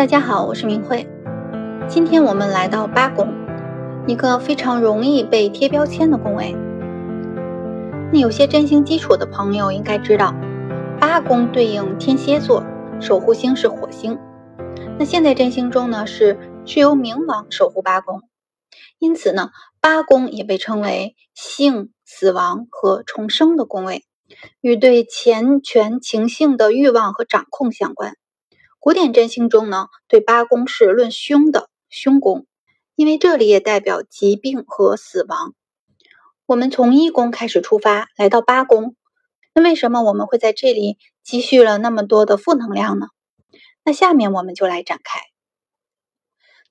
大家好，我是明慧。今天我们来到八宫，一个非常容易被贴标签的宫位。那有些占星基础的朋友应该知道，八宫对应天蝎座，守护星是火星。那现在占星中呢，是是由冥王守护八宫，因此呢，八宫也被称为性、死亡和重生的宫位，与对钱权情性的欲望和掌控相关。古典占星中呢，对八宫是论凶的凶宫，因为这里也代表疾病和死亡。我们从一宫开始出发，来到八宫，那为什么我们会在这里积蓄了那么多的负能量呢？那下面我们就来展开。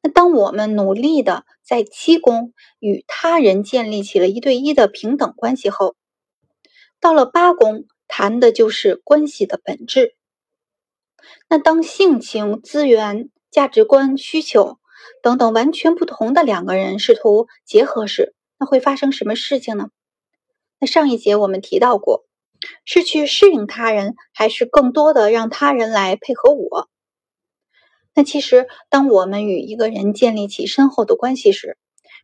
那当我们努力的在七宫与他人建立起了一对一的平等关系后，到了八宫，谈的就是关系的本质。那当性情、资源、价值观、需求等等完全不同的两个人试图结合时，那会发生什么事情呢？那上一节我们提到过，是去适应他人，还是更多的让他人来配合我？那其实，当我们与一个人建立起深厚的关系时，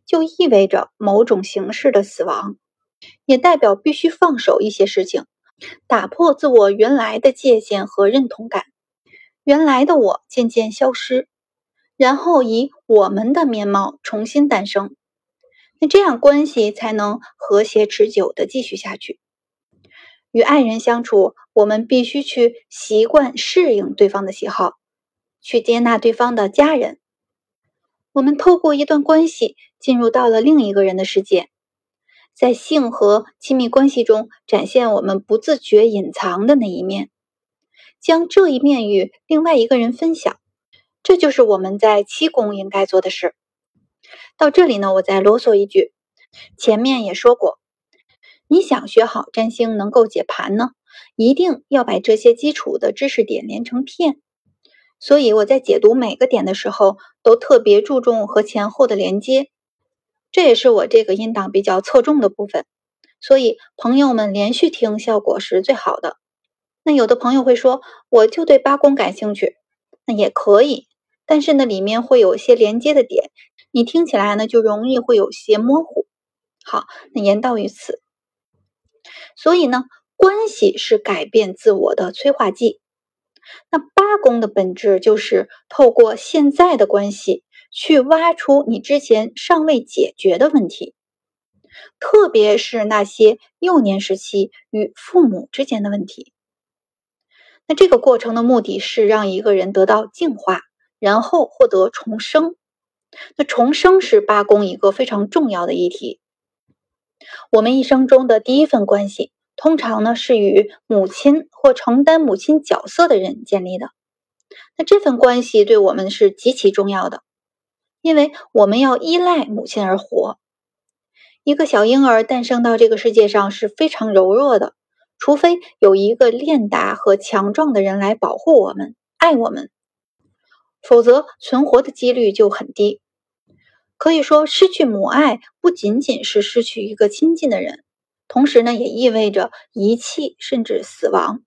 就意味着某种形式的死亡，也代表必须放手一些事情，打破自我原来的界限和认同感。原来的我渐渐消失，然后以我们的面貌重新诞生，那这样关系才能和谐持久的继续下去。与爱人相处，我们必须去习惯适应对方的喜好，去接纳对方的家人。我们透过一段关系进入到了另一个人的世界，在性和亲密关系中展现我们不自觉隐藏的那一面。将这一面与另外一个人分享，这就是我们在七宫应该做的事。到这里呢，我再啰嗦一句，前面也说过，你想学好占星，能够解盘呢，一定要把这些基础的知识点连成片。所以我在解读每个点的时候，都特别注重和前后的连接，这也是我这个音档比较侧重的部分。所以朋友们连续听，效果是最好的。那有的朋友会说，我就对八宫感兴趣，那也可以，但是呢，里面会有一些连接的点，你听起来呢就容易会有些模糊。好，那言到于此，所以呢，关系是改变自我的催化剂。那八宫的本质就是透过现在的关系去挖出你之前尚未解决的问题，特别是那些幼年时期与父母之间的问题。那这个过程的目的是让一个人得到净化，然后获得重生。那重生是八宫一个非常重要的议题。我们一生中的第一份关系，通常呢是与母亲或承担母亲角色的人建立的。那这份关系对我们是极其重要的，因为我们要依赖母亲而活。一个小婴儿诞生到这个世界上是非常柔弱的。除非有一个练达和强壮的人来保护我们、爱我们，否则存活的几率就很低。可以说，失去母爱不仅仅是失去一个亲近的人，同时呢，也意味着遗弃甚至死亡。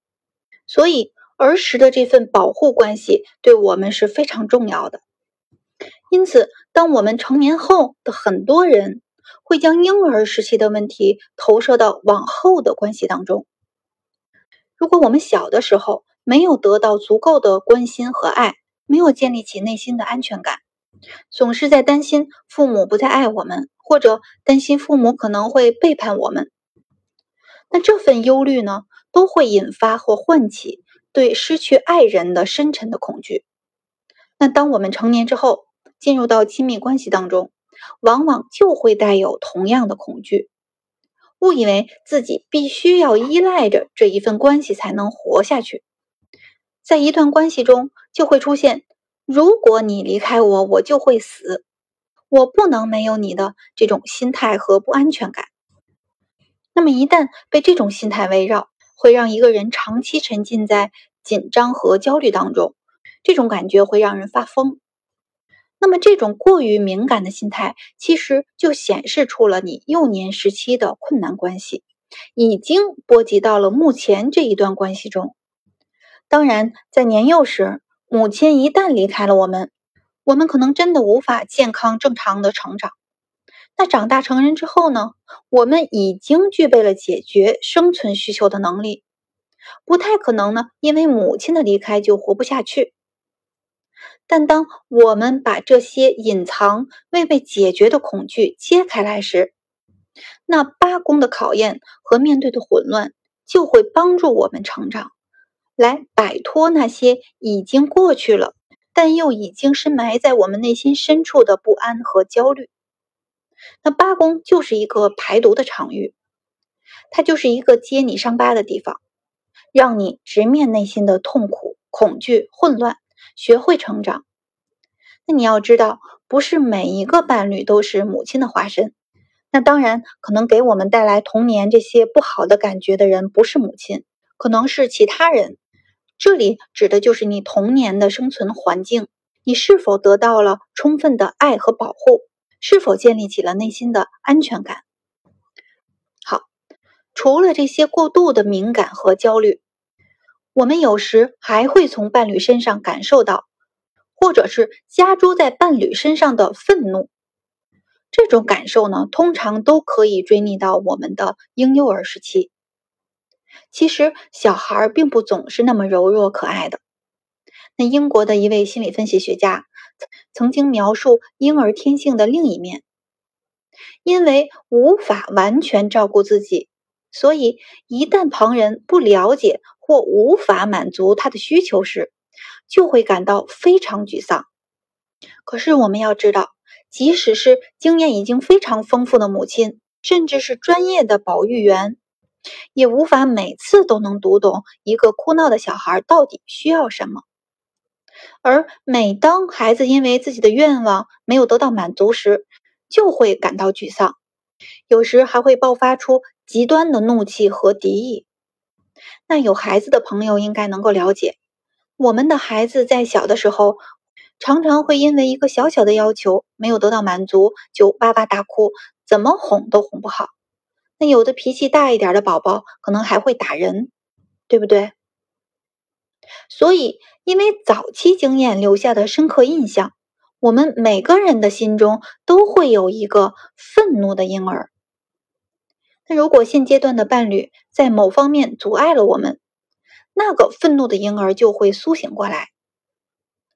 所以，儿时的这份保护关系对我们是非常重要的。因此，当我们成年后的很多人会将婴儿时期的问题投射到往后的关系当中。如果我们小的时候没有得到足够的关心和爱，没有建立起内心的安全感，总是在担心父母不再爱我们，或者担心父母可能会背叛我们，那这份忧虑呢，都会引发或唤起对失去爱人的深沉的恐惧。那当我们成年之后，进入到亲密关系当中，往往就会带有同样的恐惧。误以为自己必须要依赖着这一份关系才能活下去，在一段关系中就会出现“如果你离开我，我就会死，我不能没有你的”这种心态和不安全感。那么一旦被这种心态围绕，会让一个人长期沉浸在紧张和焦虑当中，这种感觉会让人发疯。那么，这种过于敏感的心态，其实就显示出了你幼年时期的困难关系，已经波及到了目前这一段关系中。当然，在年幼时，母亲一旦离开了我们，我们可能真的无法健康正常的成长。那长大成人之后呢？我们已经具备了解决生存需求的能力，不太可能呢，因为母亲的离开就活不下去。但当我们把这些隐藏未被解决的恐惧揭开来时，那八宫的考验和面对的混乱就会帮助我们成长，来摆脱那些已经过去了，但又已经深埋在我们内心深处的不安和焦虑。那八宫就是一个排毒的场域，它就是一个揭你伤疤的地方，让你直面内心的痛苦、恐惧、混乱，学会成长。那你要知道，不是每一个伴侣都是母亲的化身。那当然，可能给我们带来童年这些不好的感觉的人，不是母亲，可能是其他人。这里指的就是你童年的生存环境，你是否得到了充分的爱和保护？是否建立起了内心的安全感？好，除了这些过度的敏感和焦虑，我们有时还会从伴侣身上感受到，或者是加诸在伴侣身上的愤怒。这种感受呢，通常都可以追忆到我们的婴幼儿时期。其实，小孩并不总是那么柔弱可爱的。那英国的一位心理分析学家。曾经描述婴儿天性的另一面，因为无法完全照顾自己，所以一旦旁人不了解或无法满足他的需求时，就会感到非常沮丧。可是我们要知道，即使是经验已经非常丰富的母亲，甚至是专业的保育员，也无法每次都能读懂一个哭闹的小孩到底需要什么。而每当孩子因为自己的愿望没有得到满足时，就会感到沮丧，有时还会爆发出极端的怒气和敌意。那有孩子的朋友应该能够了解，我们的孩子在小的时候，常常会因为一个小小的要求没有得到满足就哇哇大哭，怎么哄都哄不好。那有的脾气大一点的宝宝，可能还会打人，对不对？所以，因为早期经验留下的深刻印象，我们每个人的心中都会有一个愤怒的婴儿。那如果现阶段的伴侣在某方面阻碍了我们，那个愤怒的婴儿就会苏醒过来。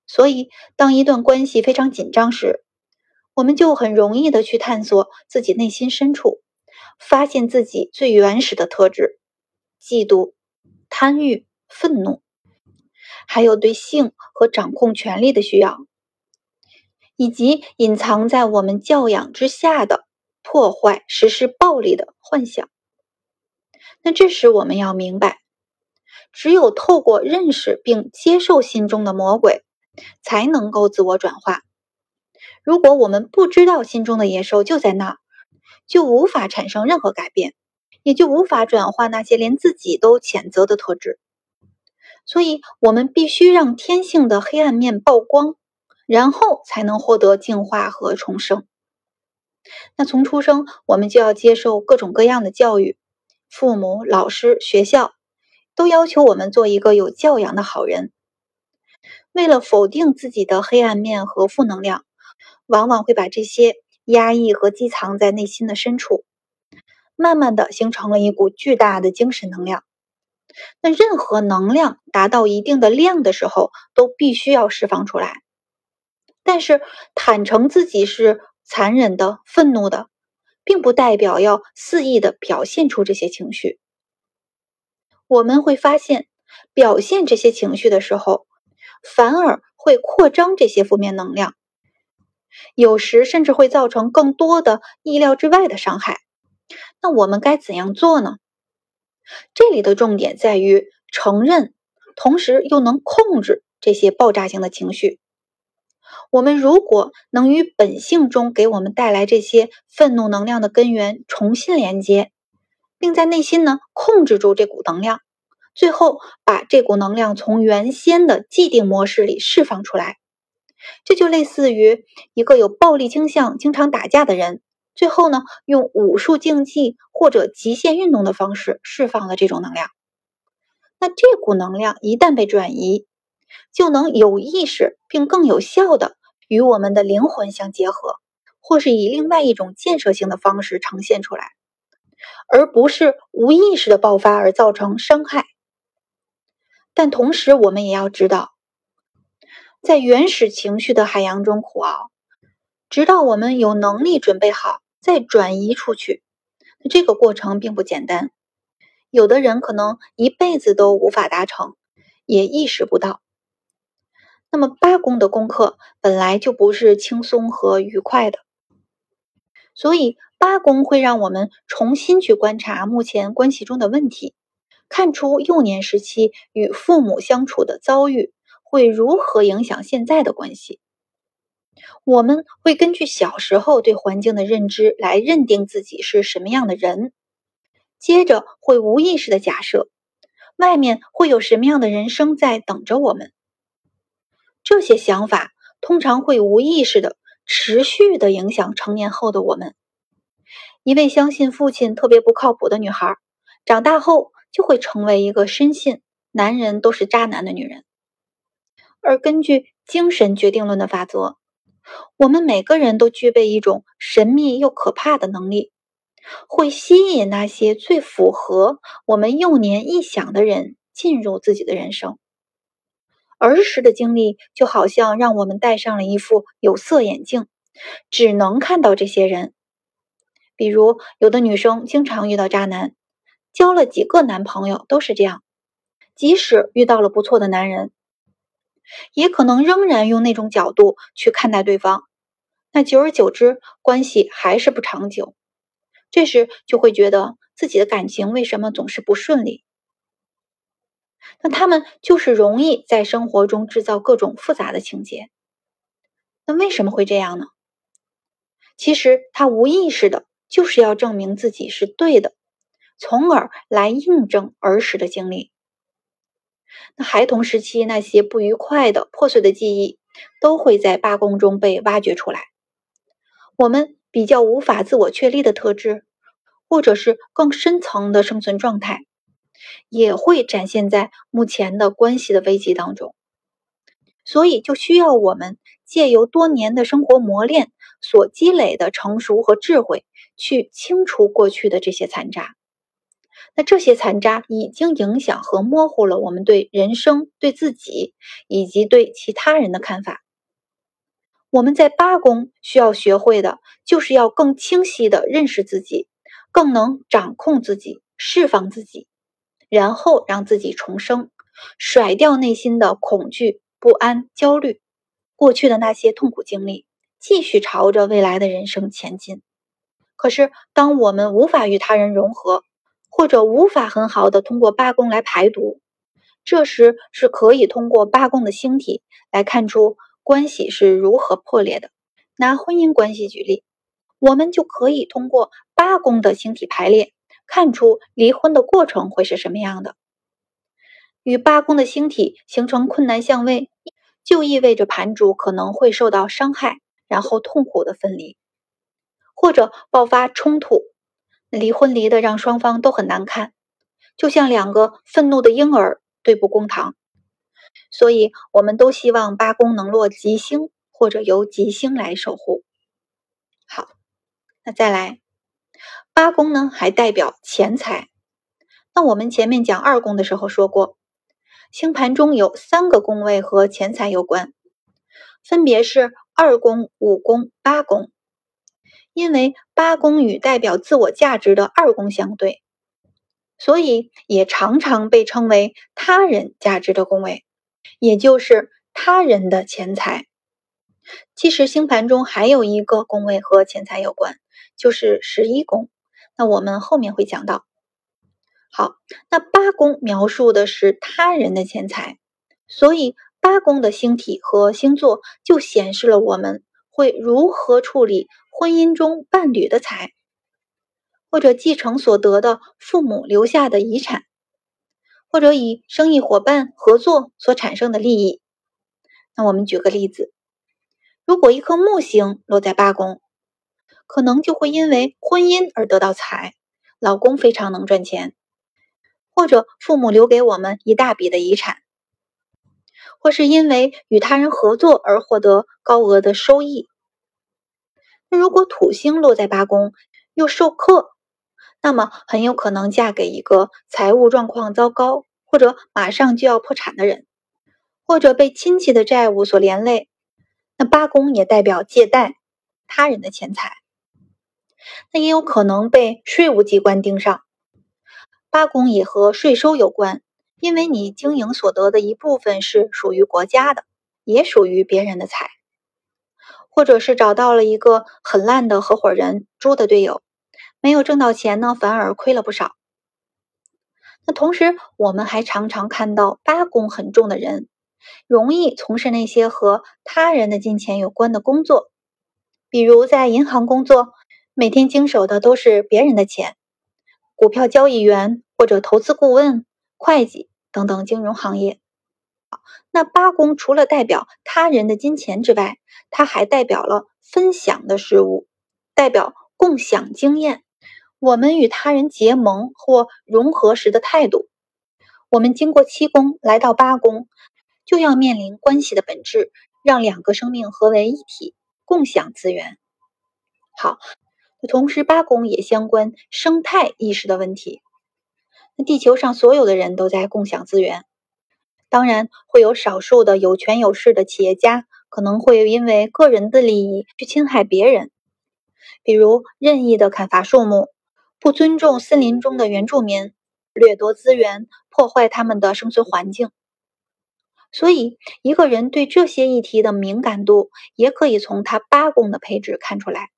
所以，当一段关系非常紧张时，我们就很容易的去探索自己内心深处，发现自己最原始的特质：嫉妒、贪欲、愤怒。还有对性和掌控权力的需要，以及隐藏在我们教养之下的破坏、实施暴力的幻想。那这时我们要明白，只有透过认识并接受心中的魔鬼，才能够自我转化。如果我们不知道心中的野兽就在那儿，就无法产生任何改变，也就无法转化那些连自己都谴责的特质。所以，我们必须让天性的黑暗面曝光，然后才能获得净化和重生。那从出生，我们就要接受各种各样的教育，父母、老师、学校都要求我们做一个有教养的好人。为了否定自己的黑暗面和负能量，往往会把这些压抑和积藏在内心的深处，慢慢的形成了一股巨大的精神能量。那任何能量达到一定的量的时候，都必须要释放出来。但是，坦诚自己是残忍的、愤怒的，并不代表要肆意的表现出这些情绪。我们会发现，表现这些情绪的时候，反而会扩张这些负面能量，有时甚至会造成更多的意料之外的伤害。那我们该怎样做呢？这里的重点在于承认，同时又能控制这些爆炸性的情绪。我们如果能与本性中给我们带来这些愤怒能量的根源重新连接，并在内心呢控制住这股能量，最后把这股能量从原先的既定模式里释放出来，这就类似于一个有暴力倾向、经常打架的人。最后呢，用武术竞技或者极限运动的方式释放了这种能量。那这股能量一旦被转移，就能有意识并更有效的与我们的灵魂相结合，或是以另外一种建设性的方式呈现出来，而不是无意识的爆发而造成伤害。但同时，我们也要知道，在原始情绪的海洋中苦熬，直到我们有能力准备好再转移出去，这个过程并不简单。有的人可能一辈子都无法达成，也意识不到。那么八宫的功课本来就不是轻松和愉快的，所以八宫会让我们重新去观察目前关系中的问题。看出幼年时期与父母相处的遭遇会如何影响现在的关系。我们会根据小时候对环境的认知来认定自己是什么样的人，接着会无意识的假设外面会有什么样的人生在等着我们。这些想法通常会无意识的持续的影响成年后的我们。一位相信父亲特别不靠谱的女孩，长大后。就会成为一个深信男人都是渣男的女人。而根据精神决定论的法则，我们每个人都具备一种神秘又可怕的能力，会吸引那些最符合我们幼年臆想的人进入自己的人生。儿时的经历就好像让我们戴上了一副有色眼镜，只能看到这些人。比如，有的女生经常遇到渣男。交了几个男朋友都是这样，即使遇到了不错的男人，也可能仍然用那种角度去看待对方。那久而久之，关系还是不长久。这时就会觉得自己的感情为什么总是不顺利？那他们就是容易在生活中制造各种复杂的情节。那为什么会这样呢？其实他无意识的就是要证明自己是对的。从而来印证儿时的经历。那孩童时期那些不愉快的、破碎的记忆，都会在八宫中被挖掘出来。我们比较无法自我确立的特质，或者是更深层的生存状态，也会展现在目前的关系的危机当中。所以，就需要我们借由多年的生活磨练所积累的成熟和智慧，去清除过去的这些残渣。那这些残渣已经影响和模糊了我们对人生、对自己以及对其他人的看法。我们在八宫需要学会的，就是要更清晰的认识自己，更能掌控自己、释放自己，然后让自己重生，甩掉内心的恐惧、不安、焦虑，过去的那些痛苦经历，继续朝着未来的人生前进。可是，当我们无法与他人融合，或者无法很好的通过八宫来排毒，这时是可以通过八宫的星体来看出关系是如何破裂的。拿婚姻关系举例，我们就可以通过八宫的星体排列，看出离婚的过程会是什么样的。与八宫的星体形成困难相位，就意味着盘主可能会受到伤害，然后痛苦的分离，或者爆发冲突。离婚离的让双方都很难看，就像两个愤怒的婴儿对簿公堂。所以，我们都希望八宫能落吉星，或者由吉星来守护。好，那再来，八宫呢还代表钱财。那我们前面讲二宫的时候说过，星盘中有三个宫位和钱财有关，分别是二宫、五宫、八宫。因为八宫与代表自我价值的二宫相对，所以也常常被称为他人价值的宫位，也就是他人的钱财。其实星盘中还有一个宫位和钱财有关，就是十一宫。那我们后面会讲到。好，那八宫描述的是他人的钱财，所以八宫的星体和星座就显示了我们会如何处理。婚姻中伴侣的财，或者继承所得的父母留下的遗产，或者以生意伙伴合作所产生的利益。那我们举个例子，如果一颗木星落在八宫，可能就会因为婚姻而得到财，老公非常能赚钱，或者父母留给我们一大笔的遗产，或是因为与他人合作而获得高额的收益。那如果土星落在八宫又受克，那么很有可能嫁给一个财务状况糟糕或者马上就要破产的人，或者被亲戚的债务所连累。那八宫也代表借贷他人的钱财，那也有可能被税务机关盯上。八宫也和税收有关。因为你经营所得的一部分是属于国家的，也属于别人的财，或者是找到了一个很烂的合伙人、猪的队友，没有挣到钱呢，反而亏了不少。那同时，我们还常常看到八宫很重的人，容易从事那些和他人的金钱有关的工作，比如在银行工作，每天经手的都是别人的钱；股票交易员或者投资顾问、会计。等等，金融行业。那八宫除了代表他人的金钱之外，它还代表了分享的事物，代表共享经验。我们与他人结盟或融合时的态度。我们经过七宫来到八宫，就要面临关系的本质，让两个生命合为一体，共享资源。好，同时八宫也相关生态意识的问题。那地球上所有的人都在共享资源，当然会有少数的有权有势的企业家可能会因为个人的利益去侵害别人，比如任意的砍伐树木，不尊重森林中的原住民，掠夺资源，破坏他们的生存环境。所以，一个人对这些议题的敏感度，也可以从他八宫的配置看出来。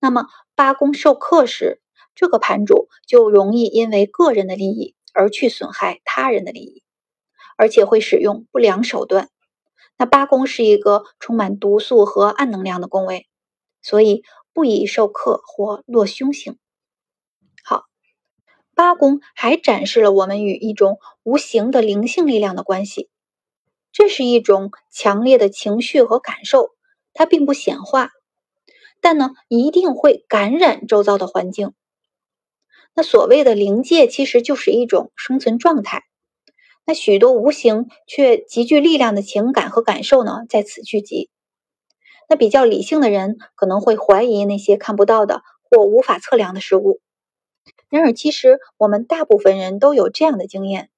那么，八宫受克时。这个盘主就容易因为个人的利益而去损害他人的利益，而且会使用不良手段。那八宫是一个充满毒素和暗能量的宫位，所以不宜受克或落凶星。好，八宫还展示了我们与一种无形的灵性力量的关系，这是一种强烈的情绪和感受，它并不显化，但呢一定会感染周遭的环境。那所谓的灵界其实就是一种生存状态。那许多无形却极具力量的情感和感受呢，在此聚集。那比较理性的人可能会怀疑那些看不到的或无法测量的事物。然而，其实我们大部分人都有这样的经验：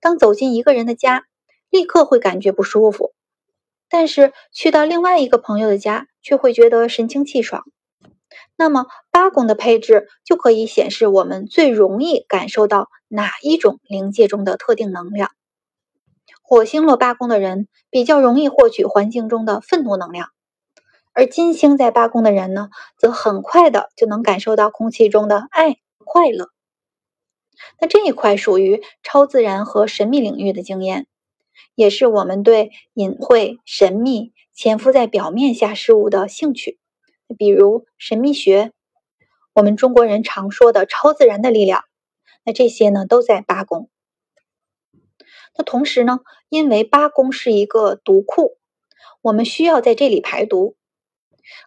当走进一个人的家，立刻会感觉不舒服；但是去到另外一个朋友的家，却会觉得神清气爽。那么八宫的配置就可以显示我们最容易感受到哪一种灵界中的特定能量。火星落八宫的人比较容易获取环境中的愤怒能量，而金星在八宫的人呢，则很快的就能感受到空气中的爱快乐。那这一块属于超自然和神秘领域的经验，也是我们对隐晦、神秘、潜伏在表面下事物的兴趣。比如神秘学，我们中国人常说的超自然的力量，那这些呢都在八宫。那同时呢，因为八宫是一个毒库，我们需要在这里排毒。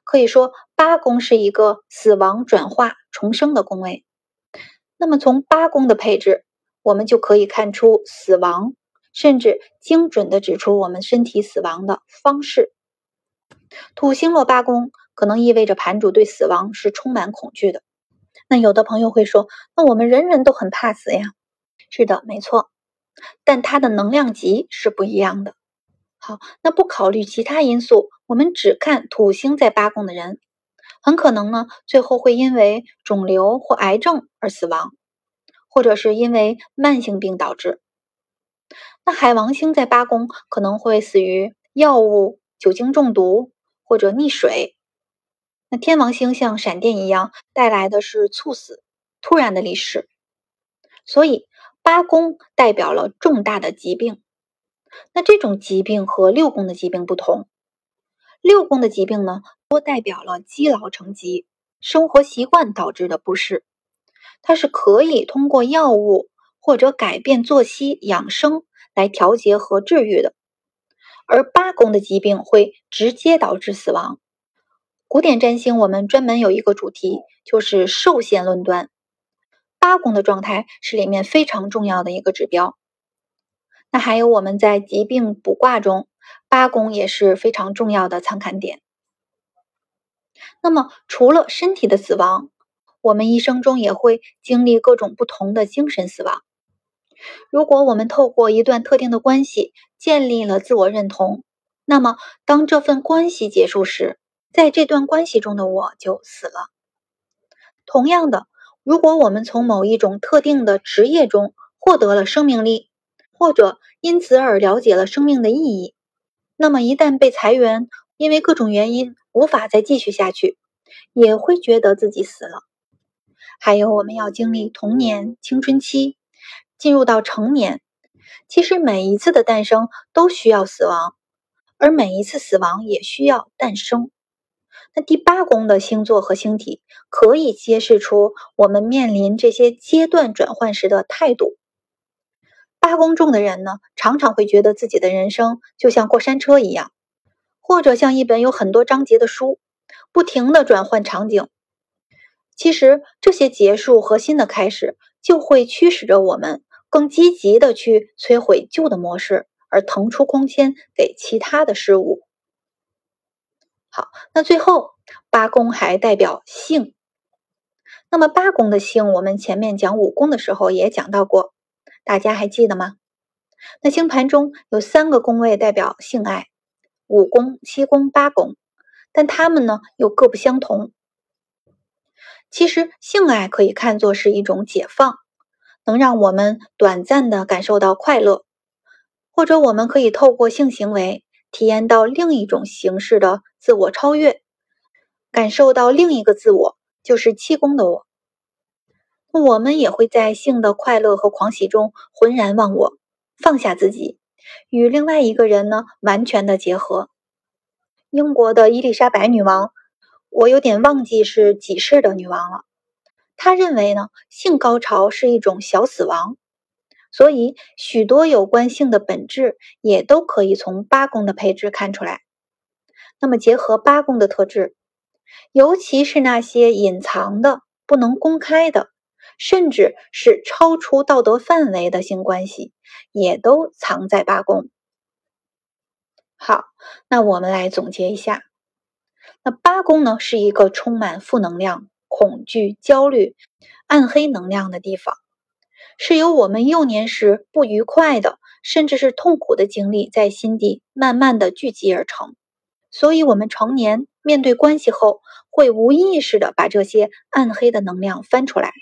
可以说，八宫是一个死亡、转化、重生的宫位。那么从八宫的配置，我们就可以看出死亡，甚至精准的指出我们身体死亡的方式。土星落八宫。可能意味着盘主对死亡是充满恐惧的。那有的朋友会说：“那我们人人都很怕死呀。”是的，没错。但它的能量级是不一样的。好，那不考虑其他因素，我们只看土星在八宫的人，很可能呢最后会因为肿瘤或癌症而死亡，或者是因为慢性病导致。那海王星在八宫可能会死于药物、酒精中毒或者溺水。那天王星像闪电一样带来的是猝死、突然的离世，所以八宫代表了重大的疾病。那这种疾病和六宫的疾病不同，六宫的疾病呢，多代表了积劳成疾、生活习惯导致的不适，它是可以通过药物或者改变作息、养生来调节和治愈的。而八宫的疾病会直接导致死亡。古典占星，我们专门有一个主题，就是寿限论断。八宫的状态是里面非常重要的一个指标。那还有我们在疾病卜卦中，八宫也是非常重要的参看点。那么，除了身体的死亡，我们一生中也会经历各种不同的精神死亡。如果我们透过一段特定的关系建立了自我认同，那么当这份关系结束时，在这段关系中的我就死了。同样的，如果我们从某一种特定的职业中获得了生命力，或者因此而了解了生命的意义，那么一旦被裁员，因为各种原因无法再继续下去，也会觉得自己死了。还有，我们要经历童年、青春期，进入到成年。其实每一次的诞生都需要死亡，而每一次死亡也需要诞生。那第八宫的星座和星体可以揭示出我们面临这些阶段转换时的态度。八宫重的人呢，常常会觉得自己的人生就像过山车一样，或者像一本有很多章节的书，不停的转换场景。其实这些结束和新的开始，就会驱使着我们更积极的去摧毁旧的模式，而腾出空间给其他的事物。好，那最后八宫还代表性。那么八宫的性，我们前面讲五宫的时候也讲到过，大家还记得吗？那星盘中有三个宫位代表性爱，五宫、七宫、八宫，但它们呢又各不相同。其实，性爱可以看作是一种解放，能让我们短暂的感受到快乐，或者我们可以透过性行为体验到另一种形式的自我超越，感受到另一个自我，就是七宫的我。我们也会在性的快乐和狂喜中浑然忘我，放下自己，与另外一个人呢完全的结合。英国的伊丽莎白女王。我有点忘记是几世的女王了。他认为呢，性高潮是一种小死亡，所以许多有关性的本质也都可以从八宫的配置看出来。那么结合八宫的特质，尤其是那些隐藏的、不能公开的，甚至是超出道德范围的性关系，也都藏在八宫。好，那我们来总结一下。那八宫呢，是一个充满负能量、恐惧、焦虑、暗黑能量的地方，是由我们幼年时不愉快的，甚至是痛苦的经历在心底慢慢的聚集而成。所以，我们成年面对关系后，会无意识的把这些暗黑的能量翻出来，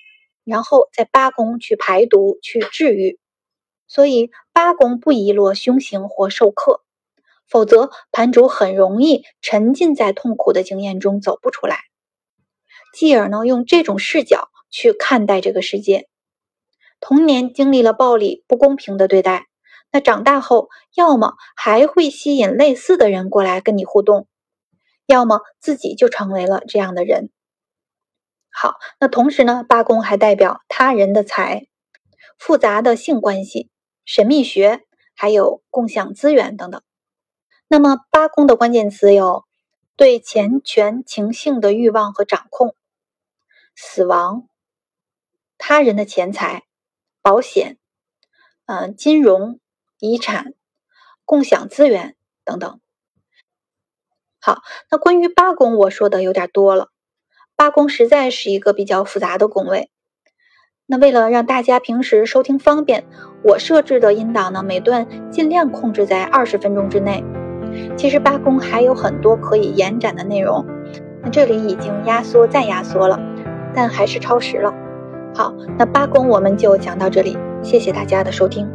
然后在八宫去排毒、去治愈。所以，八宫不宜落凶刑或受克。否则，盘主很容易沉浸在痛苦的经验中走不出来，继而呢，用这种视角去看待这个世界。童年经历了暴力、不公平的对待，那长大后，要么还会吸引类似的人过来跟你互动，要么自己就成为了这样的人。好，那同时呢，八宫还代表他人的财、复杂的性关系、神秘学，还有共享资源等等。那么八宫的关键词有对钱权情性的欲望和掌控、死亡、他人的钱财、保险、嗯金融、遗产、共享资源等等。好，那关于八宫我说的有点多了，八宫实在是一个比较复杂的宫位。那为了让大家平时收听方便，我设置的音档呢，每段尽量控制在二十分钟之内。其实八宫还有很多可以延展的内容，那这里已经压缩再压缩了，但还是超时了。好，那八宫我们就讲到这里，谢谢大家的收听。